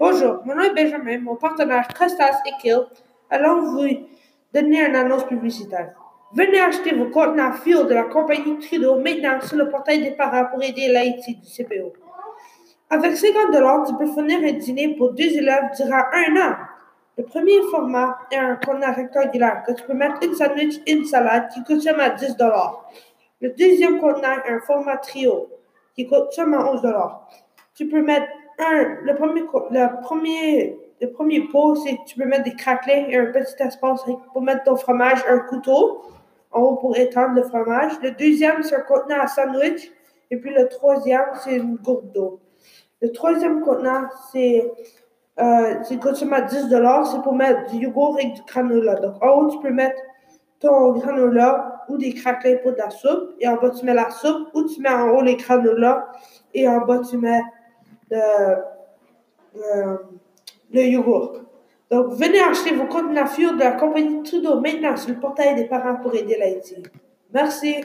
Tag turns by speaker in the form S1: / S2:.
S1: Bonjour, mon nom est Benjamin, mon partenaire Costas et Kill. Allons vous donner une annonce publicitaire. Venez acheter vos contenants fuel de la compagnie Trudeau maintenant sur le portail des parents pour aider l'Haïti du CPO. Avec 50 tu peux fournir un dîner pour deux élèves durant un an. Le premier format est un contenant rectangulaire que tu peux mettre une sandwich et une salade qui coûte seulement 10 Le deuxième contenant est un format trio qui coûte seulement 11 Tu peux mettre un, le premier, le premier, le premier pot, c'est tu peux mettre des craquelets et un petit espace pour mettre ton fromage, un couteau en haut pour étendre le fromage. Le deuxième, c'est un contenant à sandwich. Et puis le troisième, c'est une gourde d'eau. Le troisième contenant, c'est euh, seulement 10 c'est pour mettre du yogourt et du granola. Donc en haut, tu peux mettre ton granola ou des craquelets pour de la soupe. Et en bas, tu mets la soupe ou tu mets en haut les granola. Et en bas, tu mets le, le, yogourt. Donc, venez acheter vos contenants de la compagnie Trudeau maintenant sur le portail des parents pour aider l'Haïti. Merci.